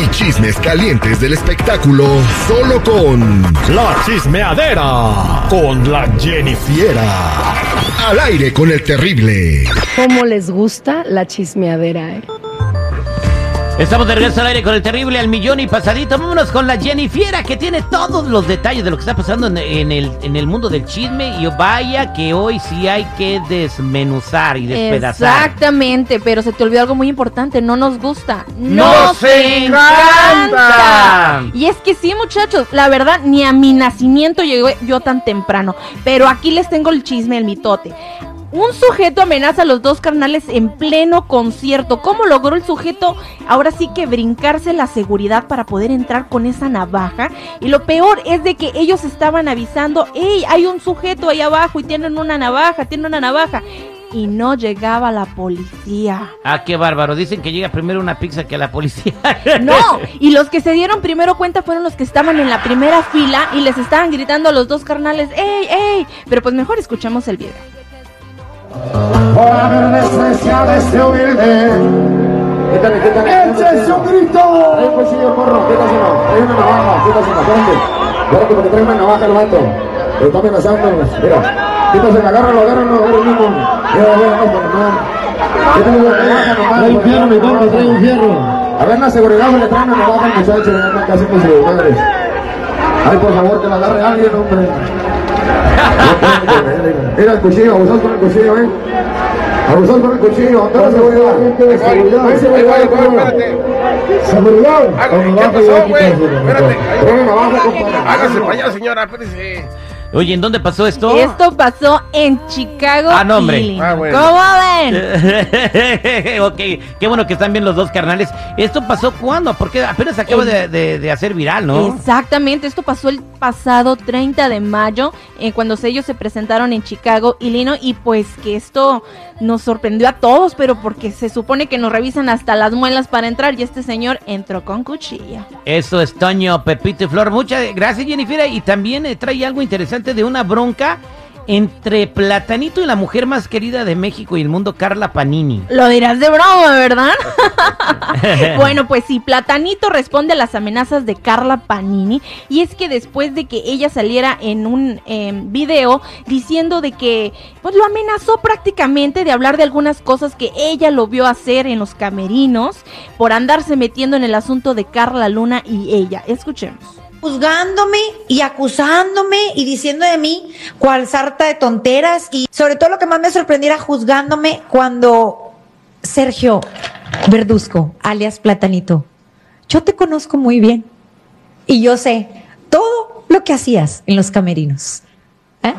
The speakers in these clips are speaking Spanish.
y chismes calientes del espectáculo solo con La Chismeadera con la Jennifiera. Al aire con el terrible. ¿Cómo les gusta la chismeadera, eh? Estamos de regreso al aire con el terrible al millón y pasadito. Vámonos con la Jennifiera que tiene todos los detalles de lo que está pasando en, en el, en el mundo del chisme. Y vaya que hoy sí hay que desmenuzar y despedazar. Exactamente, pero se te olvidó algo muy importante, no nos gusta. ¡Nos encanta! Y es que sí, muchachos, la verdad, ni a mi nacimiento llegué yo tan temprano. Pero aquí les tengo el chisme, el mitote. Un sujeto amenaza a los dos carnales en pleno concierto. ¿Cómo logró el sujeto ahora sí que brincarse la seguridad para poder entrar con esa navaja? Y lo peor es de que ellos estaban avisando, hey, hay un sujeto ahí abajo y tienen una navaja, tienen una navaja. Y no llegaba la policía. Ah, qué bárbaro. Dicen que llega primero una pizza que la policía. No, y los que se dieron primero cuenta fueron los que estaban en la primera fila y les estaban gritando a los dos carnales, ¡ey, ey! Pero pues mejor escuchamos el video. Por haber despreciado a este humilde. ¡Eche un grito! Hay un cuchillo, corro, quítaselo. Hay una navaja, quítaselo, espérate. Espérate, porque trae una navaja el vato. Lo está amenazando. Mira, quítaselo, agárralo, agárralo, agárralo mismo. Mira, mira, no. Trae un fierro, mi compa, trae un fierro. A ver, la seguridad le trae una navaja al muchacho. Ya casi con. Ay, por favor, que la agarre alguien, hombre. Mira el cuchillo, abusás con el cuchillo, eh. Abusás con el cuchillo, ¿dónde está la seguridad? Seguridad. Seguridad. Seguridad. ¿Qué pasó, güey? Espérate. Hágase para allá, señora, espérese. Oye, ¿en dónde pasó esto? Esto pasó en Chicago. Ah, no, hombre. Ah, bueno. ¿Cómo ven? ok, qué bueno que están bien los dos carnales. ¿Esto pasó cuándo? Porque apenas acaba de, de- de hacer viral, ¿no? Exactamente, esto pasó el pasado 30 de mayo, eh, cuando ellos se presentaron en Chicago, Illinois, y pues que esto nos sorprendió a todos, pero porque se supone que nos revisan hasta las muelas para entrar, y este señor entró con cuchilla. Eso es Toño, Pepito y Flor. Muchas gracias, Jennifer. Y también eh, trae algo interesante de una bronca entre Platanito y la mujer más querida de México y el mundo, Carla Panini. Lo dirás de broma, ¿verdad? bueno, pues sí, Platanito responde a las amenazas de Carla Panini y es que después de que ella saliera en un eh, video diciendo de que pues lo amenazó prácticamente de hablar de algunas cosas que ella lo vio hacer en los camerinos por andarse metiendo en el asunto de Carla Luna y ella. Escuchemos. Juzgándome y acusándome y diciendo de mí cual sarta de tonteras y sobre todo lo que más me sorprendiera juzgándome cuando Sergio Verduzco, alias Platanito, yo te conozco muy bien y yo sé todo lo que hacías en los camerinos. ¿Eh?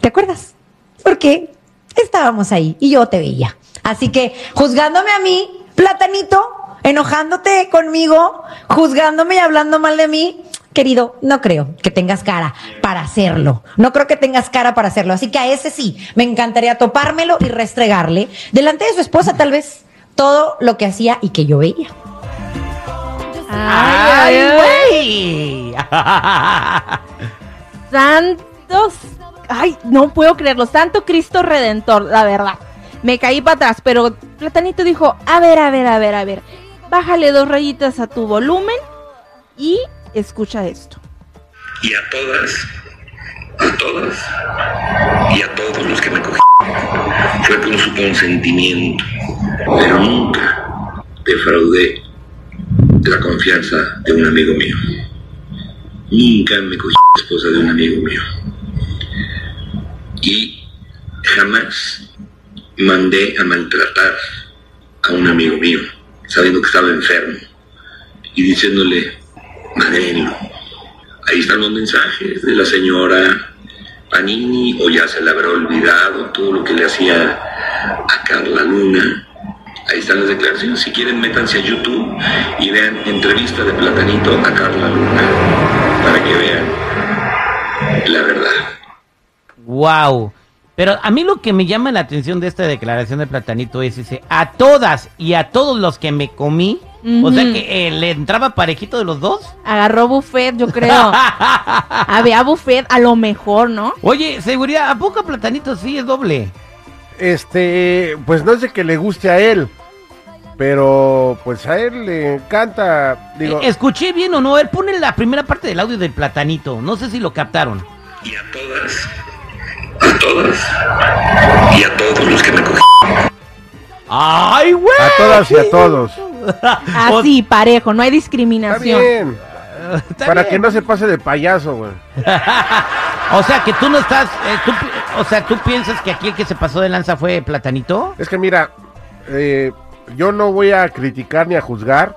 ¿Te acuerdas? Porque estábamos ahí y yo te veía. Así que juzgándome a mí, Platanito, enojándote conmigo, juzgándome y hablando mal de mí, querido, no creo que tengas cara para hacerlo. No creo que tengas cara para hacerlo. Así que a ese sí, me encantaría topármelo y restregarle delante de su esposa tal vez todo lo que hacía y que yo veía. ¡Ay, güey! Santos. Ay, no puedo creerlo. Santo Cristo Redentor, la verdad. Me caí para atrás, pero Platanito dijo, a ver, a ver, a ver, a ver. Bájale dos rayitas a tu volumen y escucha esto. y a todas, a todas y a todos los que me cogí. Fue con su consentimiento, pero nunca defraudé de la confianza de un amigo mío. Nunca me cogí la esposa de un amigo mío. Y jamás mandé a maltratar a un amigo mío, sabiendo que estaba enfermo y diciéndole, Ahí están los mensajes de la señora Panini, o ya se le habrá olvidado todo lo que le hacía a Carla Luna. Ahí están las declaraciones. Si quieren, métanse a YouTube y vean entrevista de Platanito a Carla Luna para que vean la verdad. Wow. Pero a mí lo que me llama la atención de esta declaración de Platanito es ese, a todas y a todos los que me comí, o sea que eh, le entraba parejito de los dos. Agarró buffet, yo creo. Había buffet, a lo mejor, ¿no? Oye, seguridad, ¿a poco Platanito sí es doble? Este, pues no sé que le guste a él. Pero pues a él le encanta, digo, Eh, ¿Escuché bien o no? Él pone la primera parte del audio del platanito. No sé si lo captaron. Y a todas, a todas y a todos los que me cogí. ¡Ay, güey! a todas y a todos. Así, parejo, no hay Está discriminación. bien, Está para bien. que no se pase de payaso, güey. O sea, que tú no estás... eh, tú o sea, ¿tú piensas que aquí el que se pasó de lanza fue platanito? Es que mira, eh, yo no voy a criticar ni a juzgar,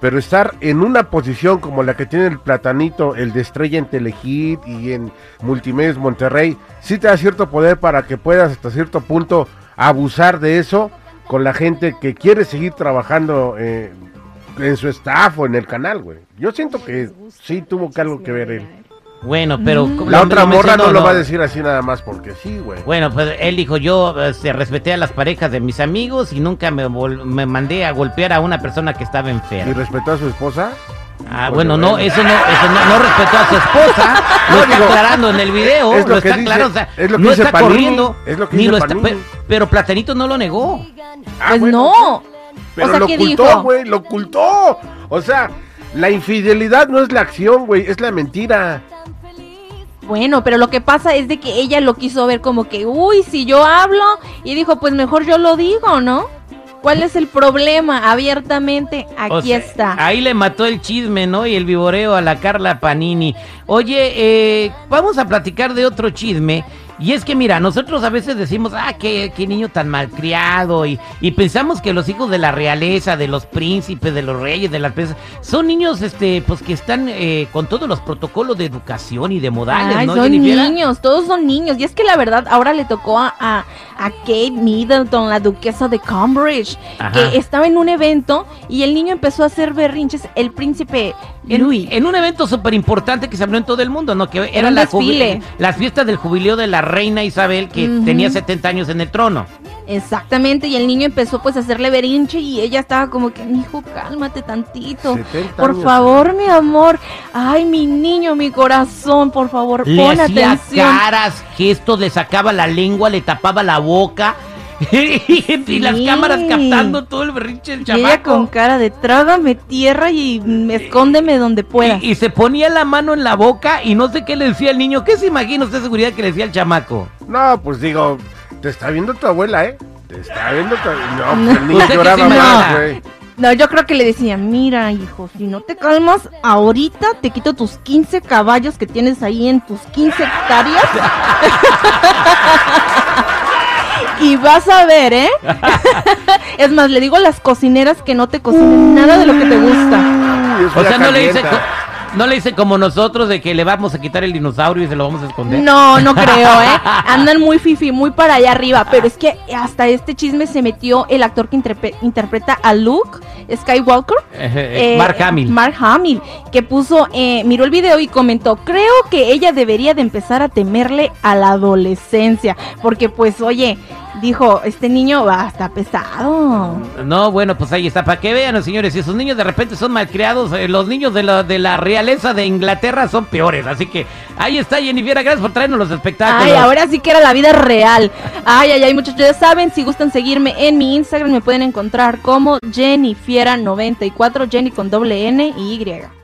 pero estar en una posición como la que tiene el Platanito, el de estrella en Telehit y en Multimedios Monterrey, sí te da cierto poder para que puedas hasta cierto punto abusar de eso con la gente que quiere seguir trabajando eh, en su staff o en el canal, güey. Yo siento que sí tuvo que algo que ver él. Bueno, pero... Mm. La otra morra no lo va a decir así nada más porque sí, güey. Bueno, pues él dijo, yo este, respeté a las parejas de mis amigos y nunca me, vol- me mandé a golpear a una persona que estaba ¿Y enferma. respetó a su esposa? Ah, Porque bueno, no, bueno. eso no, eso no, no respetó a su esposa, lo No, está digo, aclarando en el video, es lo está dice- aclarando, o sea, es lo que no dice está Panini, corriendo, es lo que ni dice lo está, Panini. pe- pero Platanito no lo negó. Ah, Pues bueno, no. Pero o sea, lo ¿qué ocultó, güey, lo ocultó. O sea, la infidelidad no es la acción, güey, es la mentira. Bueno, pero lo que pasa es de que ella lo quiso ver como que, uy, si yo hablo, y dijo, pues mejor yo lo digo, ¿no? ¿Cuál es el problema? Abiertamente, aquí O sea, está. Ahí le mató el chisme, ¿no? Y el viboreo a la Carla Panini. Oye, eh, vamos a platicar de otro chisme. Y es que mira, nosotros a veces decimos, ah, qué, qué niño tan malcriado. Y, y pensamos que los hijos de la realeza, de los príncipes, de los reyes, de las princesas, son niños, este, pues que están eh, con todos los protocolos de educación y de modales, Ay, ¿no? son Jennifer? niños, todos son niños. Y es que la verdad, ahora le tocó a, a, a Kate Middleton, la duquesa de Cambridge, Ajá. que estaba en un evento y el niño empezó a hacer berrinches. El príncipe En, un evento súper importante que se habló en todo el mundo, ¿no? Que era la desfile. las fiestas del jubileo de la reina Isabel, que tenía 70 años en el trono. Exactamente, y el niño empezó pues a hacerle berrinche y ella estaba como que, hijo, cálmate tantito. 70 Por años, favor, mi amor. Ay, mi niño, mi corazón, por favor, Le pon hacía atención. caras, gestos, le sacaba la lengua, le tapaba la boca. y las Sí. cámaras captando todo el berrinche del Y ella chamaco. con cara de trágame tierra y escóndeme donde puedas. Y, y se ponía la mano en la boca y no sé qué le decía el niño. ¿Qué se imagina usted de seguridad que le decía el chamaco? No, pues digo, te está viendo tu abuela, ¿eh? Te está viendo tu No, pues el niño ¿Usted qué lloraba más, güey. No, yo creo que le decía, mira, hijo, si no te calmas, ahorita te quito tus 15 caballos que tienes ahí en tus 15 hectáreas. y vas a ver, ¿eh? es más, le digo a las cocineras que no te cocinen nada de lo que te gusta. Uy, O sea, no le dice, no le dice como nosotros de que le vamos a quitar el dinosaurio y se lo vamos a esconder. No, no creo, ¿eh? Andan muy fifi, muy para allá arriba. Pero es que hasta este chisme se metió el actor que interpreta a Luke Skywalker. Eh, eh, Eh, Mark Hamill. Mark Hamill, que puso, eh, miró el video y comentó, creo que ella debería de empezar a temerle a la adolescencia, porque pues oye, dijo, este niño va, está pesado. No, bueno, pues ahí está. Para que vean, señores, si esos niños de repente son malcriados, eh, los niños de la, de la realeza de Inglaterra son peores. Así que ahí está, Jennifer. Gracias por traernos los espectáculos. Ay, ahora sí que era la vida real. Ay, ay, ay, muchachos, ya saben, si gustan seguirme en mi Instagram, me pueden encontrar como Jennifiera94, Jenny con doble N y Y.